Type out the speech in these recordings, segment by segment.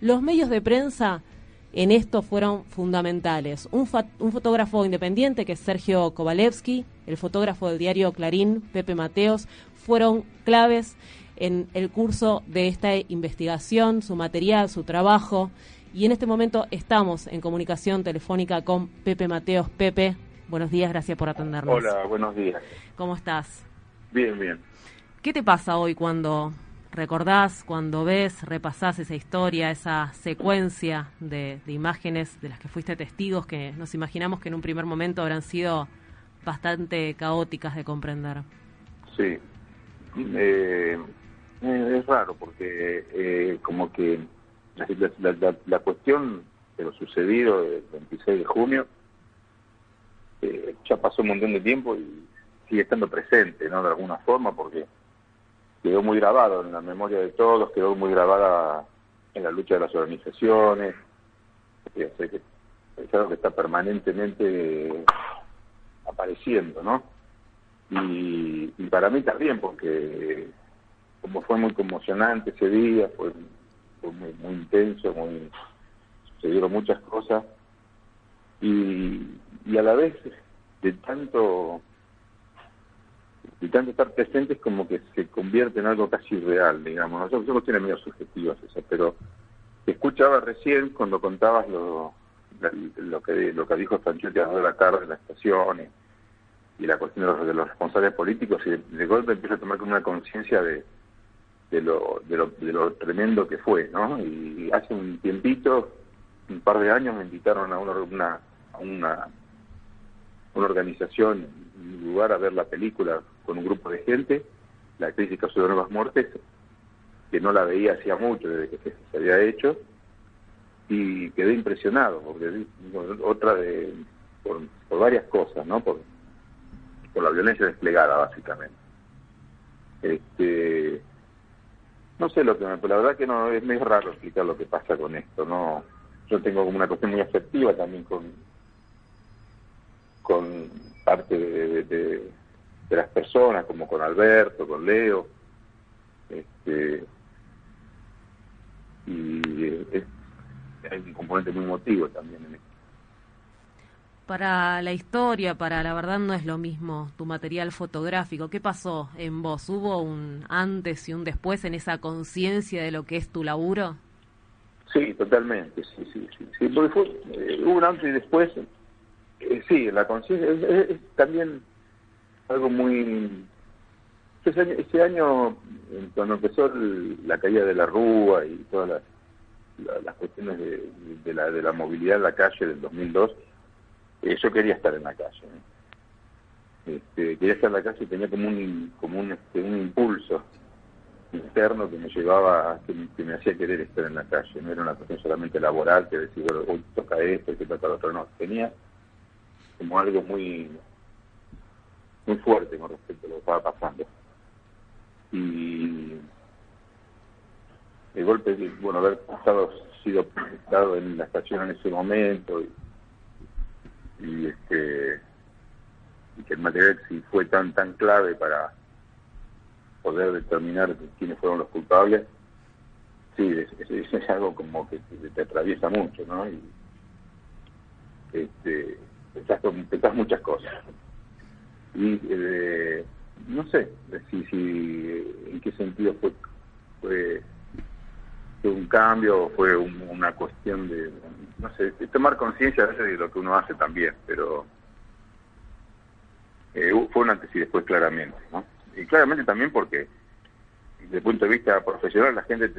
Los medios de prensa en esto fueron fundamentales. Un, un, fotógrafo independiente, que es Sergio Kovalevsky, el fotógrafo del diario Clarín, Pepe Mateos, fueron claves en el curso de esta investigación, su material, su trabajo. Y en este momento estamos en comunicación telefónica con Pepe Mateos. Pepe, buenos días, gracias por atendernos. Hola, buenos días. ¿Cómo estás? Bien, bien. ¿Qué te pasa hoy cuando recordás, cuando ves, repasás esa historia, esa secuencia de, imágenes de las que fuiste testigos, que nos imaginamos que en un primer momento habrán sido bastante caóticas de comprender? Sí. Eh, es raro porque eh, como que la, cuestión de lo sucedido el 26 de junio eh, ya pasó un montón de tiempo y sigue estando presente, ¿no? De alguna forma porque quedó muy grabado en la memoria de todos, quedó muy grabada en la lucha de las organizaciones, es algo que está permanentemente apareciendo, ¿no? Y, para mí también, porque como fue muy conmocionante ese día, fue, muy, muy intenso, muy sucedieron muchas cosas, y, y a la vez de tanto y tanto estar presentes como que se convierte en algo casi real, digamos. Nosotros somos tiene medio subjetivos eso, pero te escuchaba recién cuando contabas lo, lo que lo que dijo Franchete de la tarde en la estación y, la cuestión de los, responsables políticos y de, golpe empieza a tomar como una conciencia de, de, lo, de, lo, de lo tremendo que fue, ¿no? Y hace un tiempito, un par de años, me invitaron a una, una, a una, una organización, un lugar a ver la película con un grupo de gente, la crisis causó de nuevas muertes, que no la veía hacía mucho desde que se había hecho, y quedé impresionado, porque otra de, por, varias cosas, ¿no? Por, por la violencia desplegada, básicamente. Este, no sé lo que me, la verdad que no es medio raro explicar lo que pasa con esto, no. Yo tengo como una cuestión muy afectiva también con con parte de, de las personas, como con Alberto, con Leo. Este, y es, hay un componente muy emotivo también en esto. Para la historia, para la verdad no es lo mismo tu material fotográfico. ¿Qué pasó en vos? ¿Hubo un antes y un después en esa conciencia de lo que es tu laburo? Sí, totalmente, sí, sí, sí. Eh, hubo un antes y después, eh, sí, la conciencia es, también algo muy... Ese año, cuando empezó la caída de la Rúa y todas las, cuestiones de, la, de la movilidad en la calle del 2002, eh, yo quería estar en la calle. Este, quería estar en la calle y tenía como un, como un, este, un impulso interno que me llevaba, que, que, me hacía querer estar en la calle. No era una cuestión solamente laboral, que decir, bueno, hoy toca esto, hay que toca lo otro. No, tenía como algo muy muy fuerte con respecto a lo que estaba pasando. Y el golpe, bueno, haber pasado, sido estado en la estación en ese momento y, este y que el material si fue tan tan clave para poder determinar quiénes fueron los culpables, sí, es, es, algo como que te, atraviesa mucho, ¿no? Y este, pensás muchas cosas y eh, no sé si, si en qué sentido fue, fue, un cambio o fue una cuestión de, no sé, tomar conciencia de lo que uno hace también, pero eh, fue un antes y después claramente, ¿no? Y claramente también porque desde el punto de vista profesional la gente,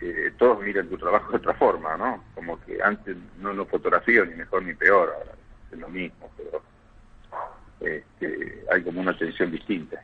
eh, todos miran tu trabajo de otra forma, ¿no? Como que antes no lo fotografío ni mejor ni peor, ahora lo mismo, pero este, hay como una atención distinta.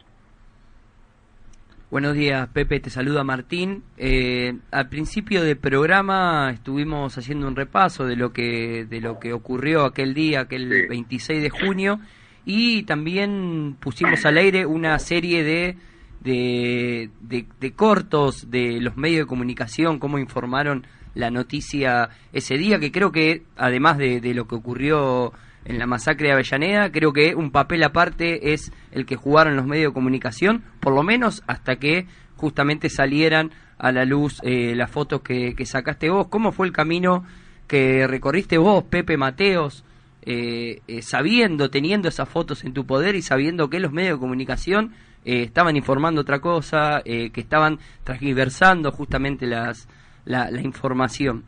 Buenos días, Pepe, te saluda Martín. Eh, al principio del programa estuvimos haciendo un repaso de lo que de lo que ocurrió aquel día, aquel 26 de junio, y también pusimos al aire una serie de de, de, cortos de los medios de comunicación, cómo informaron la noticia ese día, que creo que además de, de lo que ocurrió en la masacre de Avellaneda. Creo que un papel aparte es el que jugaron los medios de comunicación, por lo menos hasta que justamente salieran a la luz eh, las fotos que, sacaste vos. ¿Cómo fue el camino que recorriste vos, Pepe Mateos, eh, eh, sabiendo, teniendo esas fotos en tu poder y sabiendo que los medios de comunicación estaban informando otra cosa, que estaban transversando justamente las, la, la información?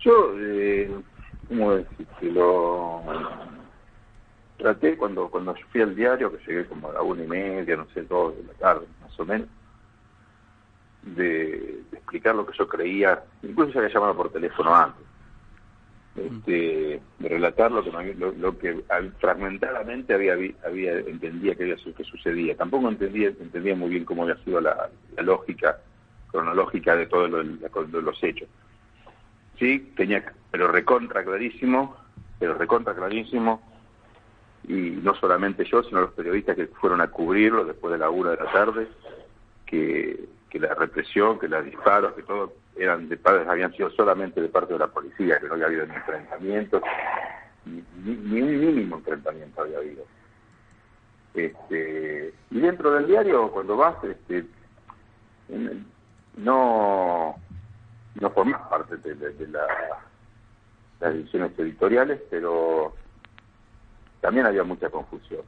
Yo, ¿cómo decirte? Lo traté cuando cuando fui al diario, que llegué como a la una y media, no sé, dos de la tarde, más o menos, de, explicar lo que yo creía, incluso se había llamado por teléfono antes, este, de relatar lo que lo, que fragmentadamente había había entendía que había que sucedía. Tampoco entendía entendía muy bien cómo había sido la, lógica cronológica de todos los hechos. Sí, tenía, pero recontra clarísimo, pero recontra clarísimo, y no solamente yo, sino los periodistas que fueron a cubrirlo después de la una de la tarde, que que la represión, que los disparos, que todo eran de padres, habían sido solamente de parte de la policía, que no había habido ni enfrentamientos, ni, ni, un mínimo enfrentamiento había habido. Este, y dentro del diario, cuando vas, este, no, no formas parte de, la, las ediciones editoriales, pero también había mucha confusión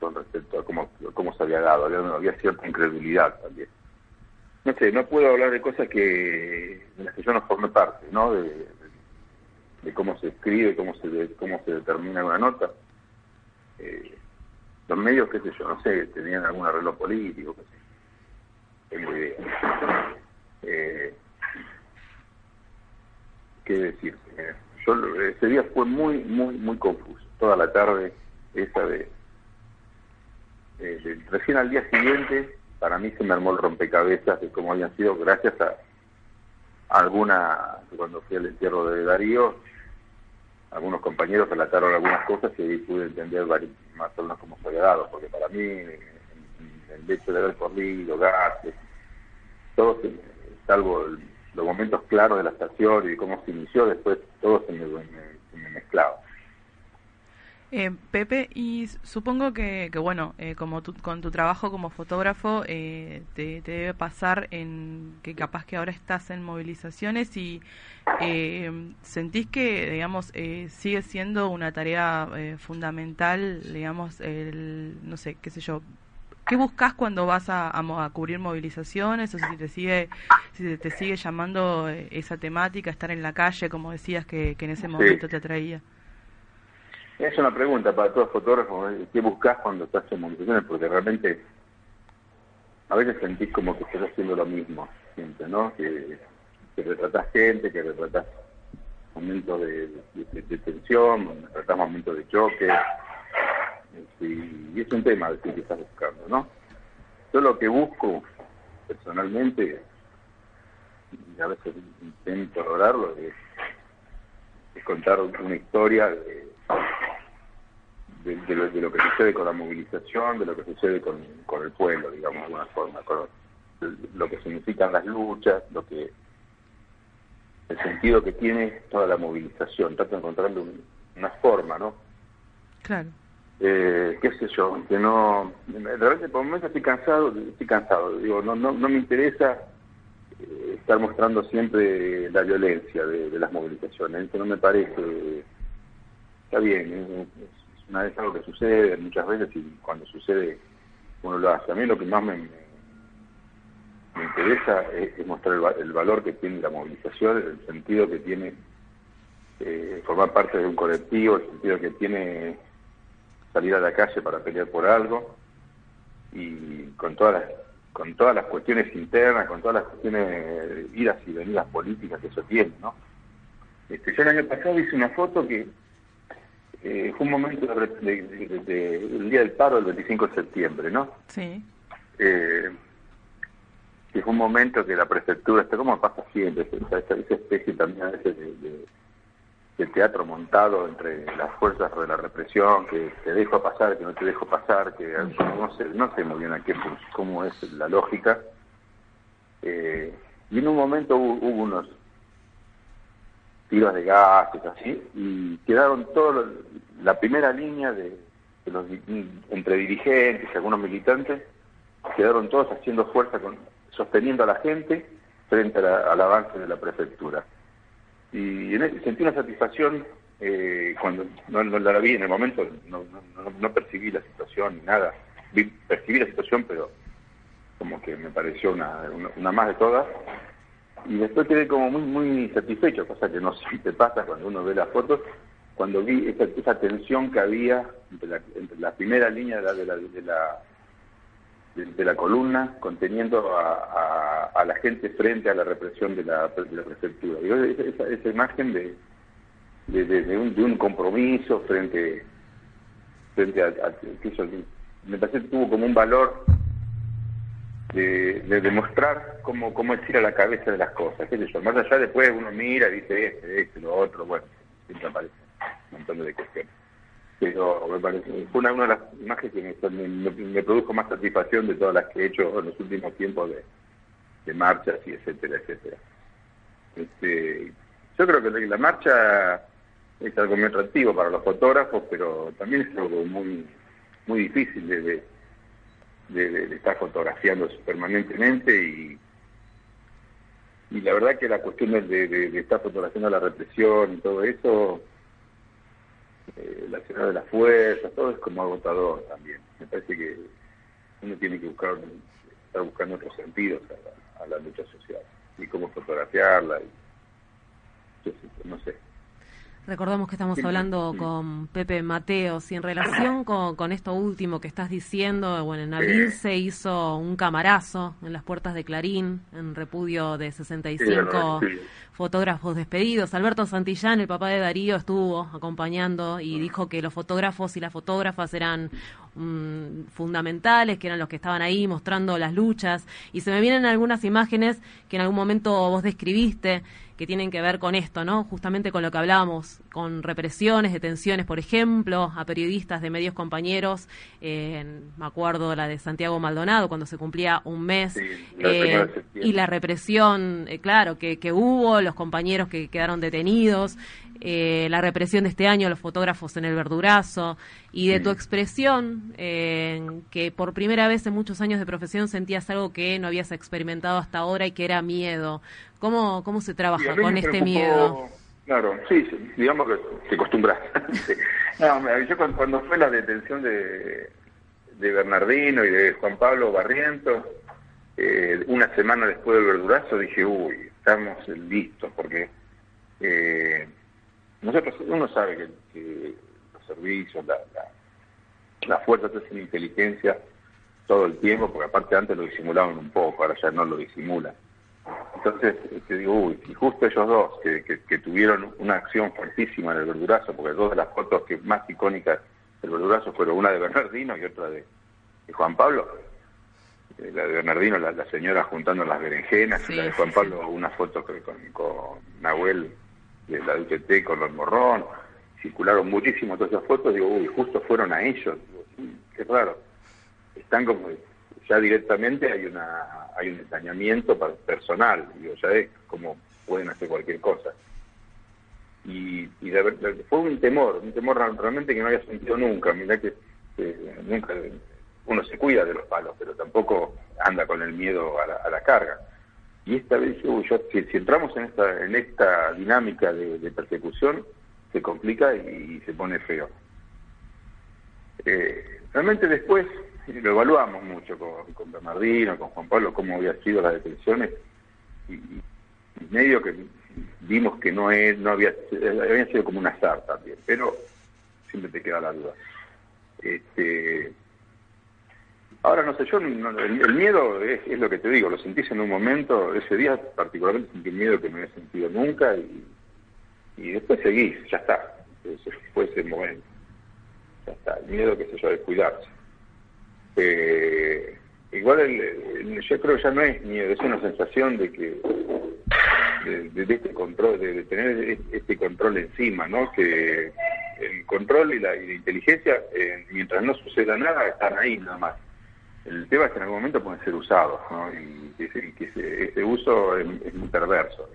con respecto a cómo, cómo se había dado, había cierta incredulidad también no sé, no puedo hablar de cosas que de las que yo no formé parte, ¿no? De, cómo se escribe, cómo se cómo se determina una nota. Eh, los medios, qué sé yo, no sé, tenían algún arreglo político, qué sé. Eh, ¿Qué decir? Eh, yo, ese día fue muy, muy, muy confuso. Toda la tarde, esa de recién al día siguiente para mí se me armó el rompecabezas de cómo habían sido gracias a, alguna, cuando fui al entierro de Darío, algunos compañeros relataron algunas cosas y ahí pude entender más o menos cómo se dado, porque para mí el hecho de haber corrido, gases, todo, salvo los momentos claros de la estación y cómo se inició, después todo se me, mezclaba. Eh, Pepe, y supongo que, bueno, eh, como con tu trabajo como fotógrafo, eh, te, debe pasar en que capaz que ahora estás en movilizaciones y sentís que, digamos, sigue siendo una tarea fundamental, digamos, el, no sé, qué sé yo, ¿qué buscas cuando vas a, a, cubrir movilizaciones o si te sigue si te sigue llamando esa temática, estar en la calle, como decías que, en ese momento te atraía? Es una pregunta para todos los fotógrafos, ¿qué buscas cuando estás en movilizaciones? Porque realmente a veces sentís como que estás haciendo lo mismo, siempre, ¿no? Que, que retratás gente, que retratás momentos de, tensión, retratás momentos de choque, este, y es un tema de que estás buscando, ¿no? Yo lo que busco, personalmente, y a veces intento lograrlo, es, contar una historia de de, lo, que sucede con la movilización, de lo que sucede con, el pueblo, digamos, de alguna forma, con lo que significan las luchas, lo que el sentido que tiene toda la movilización. Trato de encontrarle una forma, ¿no? Claro. Eh, qué sé yo, que no, de repente por momentos estoy cansado, estoy cansado, digo, no, no, no me interesa eh, estar mostrando siempre la violencia de, las movilizaciones, eso no me parece, está bien, una vez algo que sucede muchas veces y cuando sucede uno lo hace. A mí lo que más me, me, interesa es, mostrar el, valor que tiene la movilización, el sentido que tiene eh, formar parte de un colectivo, el sentido que tiene salir a la calle para pelear por algo y con todas las con todas las cuestiones internas, con todas las cuestiones idas y venidas políticas que eso tiene, ¿no? Este, yo el año pasado hice una foto que eh, fue un momento del día del paro del 25 de septiembre, ¿no? Sí. Eh, que fue un momento que la prefectura, está como pasa siempre, esa, esa, especie también a veces de, teatro montado entre las fuerzas de la represión, que te dejo pasar, que no te dejo pasar, que no sé, no sé muy bien a qué, cómo es la lógica. Eh, y en un momento hubo unos tiros de gases, así, y quedaron todos la primera línea de, los entre dirigentes y algunos militantes, quedaron todos haciendo fuerza con sosteniendo a la gente frente al avance de la prefectura. Y en sentí una satisfacción eh, cuando no, la vi en el momento, no, no, percibí la situación ni nada. Vi, percibí la situación, pero como que me pareció una, una, más de todas. Y después quedé como muy muy satisfecho, cosa que no siempre pasa cuando uno ve las fotos, cuando vi esa, esa tensión que había entre la, entre la primera línea de la, de la, de la de, la columna conteniendo a, a, la gente frente a la represión de la, de la prefectura. esa, esa, imagen de, de, un, de un compromiso frente, frente a, me parece que tuvo como un valor de, demostrar cómo, cómo es ir a la cabeza de las cosas, qué sé Más allá después uno mira y dice este, este, lo otro, bueno, siempre aparece un montón de cuestiones pero me parece, fue una, de las imágenes que me, produjo más satisfacción de todas las que he hecho en los últimos tiempos de, de marchas y etcétera, etcétera. Este, yo creo que la marcha es algo muy atractivo para los fotógrafos, pero también es algo muy muy difícil de, de, estar fotografiando permanentemente y y la verdad que la cuestión de, de, estar fotografiando la represión y todo eso eh, la ciudad de las fuerzas, todo es como agotador también. Me parece que uno tiene que buscar, estar buscando otros sentidos a la, lucha social y cómo fotografiarla. Y, no sé. Recordamos que estamos hablando con Pepe Mateos y en relación con, esto último que estás diciendo, bueno, en abril se hizo un camarazo en las puertas de Clarín en repudio de 65 fotógrafos despedidos. Alberto Santillán, el papá de Darío, estuvo acompañando y dijo que los fotógrafos y las fotógrafas eran mm, fundamentales, que eran los que estaban ahí mostrando las luchas. Y se me vienen algunas imágenes que en algún momento vos describiste que tienen que ver con esto, ¿no? Justamente con lo que hablábamos, con represiones, detenciones, por ejemplo, a periodistas de medios compañeros, me acuerdo la de Santiago Maldonado, cuando se cumplía un mes, eh, y la represión, eh, claro, que, que hubo, los compañeros que quedaron detenidos, eh, la represión de este año, los fotógrafos en el verdurazo, y de tu expresión, que por primera vez en muchos años de profesión sentías algo que no habías experimentado hasta ahora y que era miedo. ¿Cómo, cómo se trabaja con este miedo? Claro, sí, digamos que se acostumbra. no, yo cuando, fue la detención de, de Bernardino y de Juan Pablo Barrientos, eh, una semana después del verdurazo dije, uy, estamos listos, porque eh, nosotros, uno sabe que, los servicios, la, la, las fuerzas de inteligencia todo el tiempo, porque aparte antes lo disimulaban un poco, ahora ya no lo disimulan. Entonces, te este, digo, uy, y justo ellos dos, que, que, tuvieron una acción fuertísima en el verdurazo, porque dos de las fotos que más icónicas del verdurazo fueron una de Bernardino y otra de, Juan Pablo. Eh, la de Bernardino, la, señora juntando las berenjenas, y la de Juan Pablo, una foto con, con Nahuel de la UTT con los morrón. Circularon muchísimo todas esas fotos, digo, uy, justo fueron a ellos. qué raro. Están como ya directamente hay una hay un ensañamiento personal, digo, ya es como pueden hacer cualquier cosa. Y, y fue un temor, un temor realmente que no había sentido nunca, mira que nunca uno se cuida de los palos, pero tampoco anda con el miedo a la, carga. Y esta vez, yo, si, entramos en esta, en esta dinámica de, persecución, se complica y, se pone feo. Eh, realmente después lo evaluamos mucho con, con Bernardino, con Juan Pablo, cómo había sido las detenciones, y, medio que vimos que no es, no había, habían sido como un azar también, pero siempre te queda la duda. Este, ahora no sé, yo el, miedo es, lo que te digo, lo sentís en un momento, ese día particularmente sentí miedo que no había sentido nunca y, después seguís, ya está, fue ese momento, ya está, el miedo que se yo de cuidarse. Eh, igual yo creo que ya no es miedo, es una sensación de que de, este control, de, tener este control encima, ¿no? Que el control y la, inteligencia, eh, mientras no suceda nada, están ahí nada más. El tema es que en algún momento pueden ser usados, ¿no? Y que, ese, uso es, muy perverso.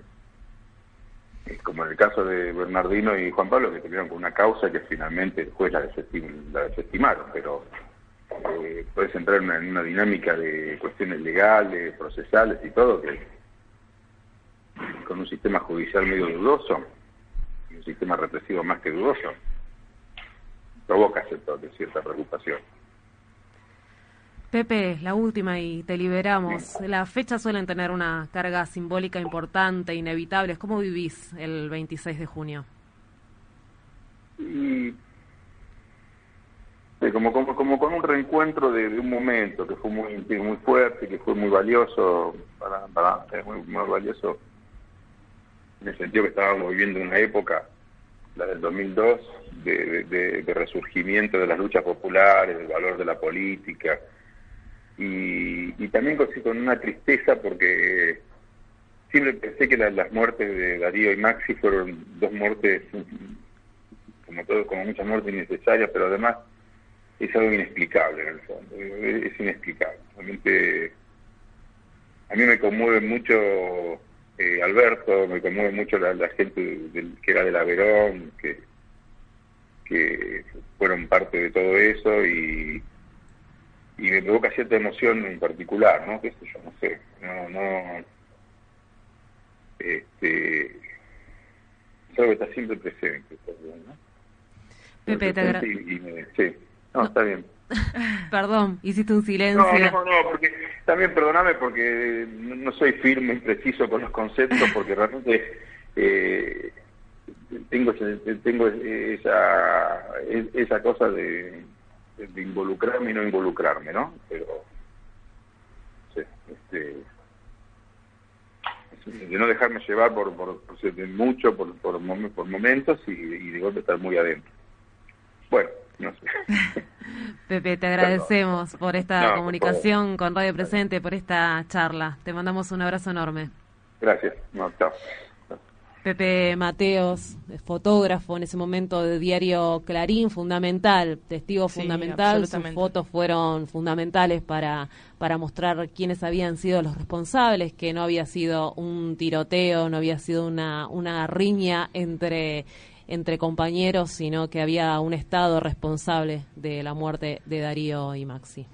Es como en el caso de Bernardino y Juan Pablo, que tuvieron con una causa que finalmente después la, desestimaron, pero eh, puedes entrar en una, dinámica de cuestiones legales, procesales y todo, que con un sistema judicial medio dudoso, un sistema represivo más que dudoso, provoca cierta preocupación. Pepe, la última y te liberamos. Las fechas suelen tener una carga simbólica importante, inevitable. ¿Cómo vivís el 26 de junio? Y, como, como, como con un reencuentro de, un momento que fue muy muy fuerte, que fue muy valioso, para, para muy, muy valioso en el sentido que estábamos viviendo una época, la del 2002, de, de, de resurgimiento de las luchas populares, del valor de la política, y, también con, una tristeza porque siempre pensé que las muertes de Darío y Maxi fueron dos muertes, como todo, como muchas muertes innecesarias, pero además es algo inexplicable en el fondo, es inexplicable. Realmente a mí me conmueve mucho eh, Alberto, me conmueve mucho la, gente del, que era de la Verón, que, que fueron parte de todo eso y y me provoca cierta emoción en particular, ¿no? Que yo, no sé, no, no, este, es algo que está siempre presente, ¿no? Pepe, te agradezco. Sí, no, está bien. Perdón, hiciste un silencio. No, no, no, porque también perdóname porque no soy firme y preciso con los conceptos porque realmente eh, tengo tengo esa esa cosa de de involucrarme y no involucrarme, ¿no? Pero, sí, este, de no dejarme llevar por, por, mucho, por, por, momentos y, y de golpe estar muy adentro. Bueno, no sé. Pepe, te agradecemos por esta comunicación con Radio Presente, por esta charla. Te mandamos un abrazo enorme. Gracias. No, chao. Pepe Mateos, fotógrafo en ese momento de diario Clarín, fundamental, testigo fundamental, sus fotos fueron fundamentales para, para mostrar quiénes habían sido los responsables, que no había sido un tiroteo, no había sido una, una riña entre, entre compañeros, sino que había un Estado responsable de la muerte de Darío y Maxi.